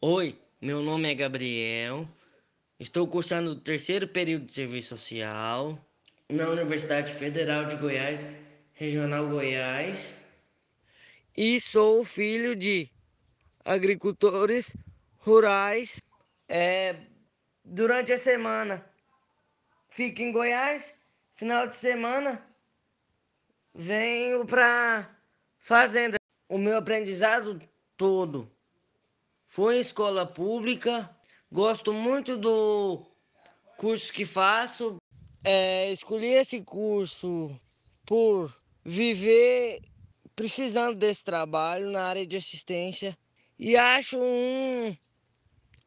Oi, meu nome é Gabriel. Estou cursando o terceiro período de serviço social na Universidade Federal de Goiás, Regional Goiás. E sou filho de agricultores rurais. É, durante a semana fico em Goiás, final de semana venho para fazenda. O meu aprendizado todo foi escola pública. Gosto muito do curso que faço. É, escolhi esse curso por viver precisando desse trabalho na área de assistência e acho um,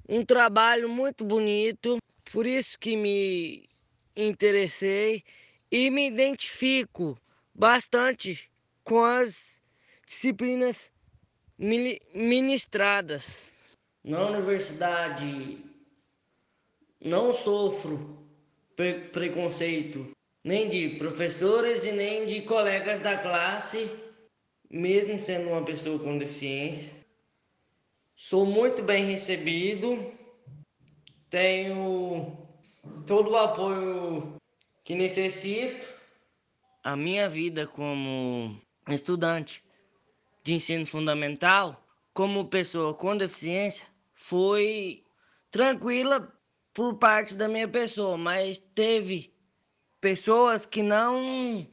um trabalho muito bonito, por isso que me interessei e me identifico bastante com as disciplinas ministradas. Na universidade não sofro pre preconceito nem de professores e nem de colegas da classe, mesmo sendo uma pessoa com deficiência. Sou muito bem recebido, tenho todo o apoio que necessito. A minha vida como estudante de ensino fundamental, como pessoa com deficiência, foi tranquila por parte da minha pessoa, mas teve pessoas que não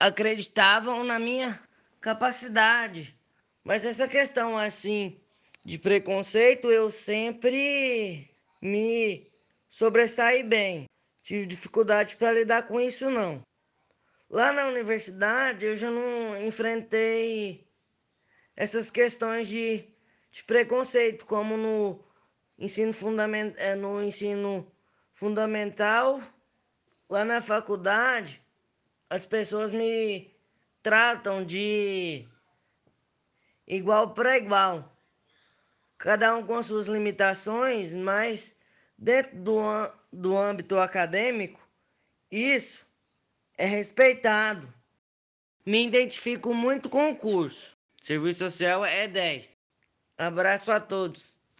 acreditavam na minha capacidade. Mas essa questão assim de preconceito eu sempre me sobressaí bem. Tive dificuldade para lidar com isso não. Lá na universidade eu já não enfrentei essas questões de, de preconceito, como no ensino, fundament, é, no ensino fundamental, lá na faculdade, as pessoas me tratam de igual para igual. Cada um com suas limitações, mas dentro do, do âmbito acadêmico, isso é respeitado. Me identifico muito com o curso. Serviço social é 10. Abraço a todos.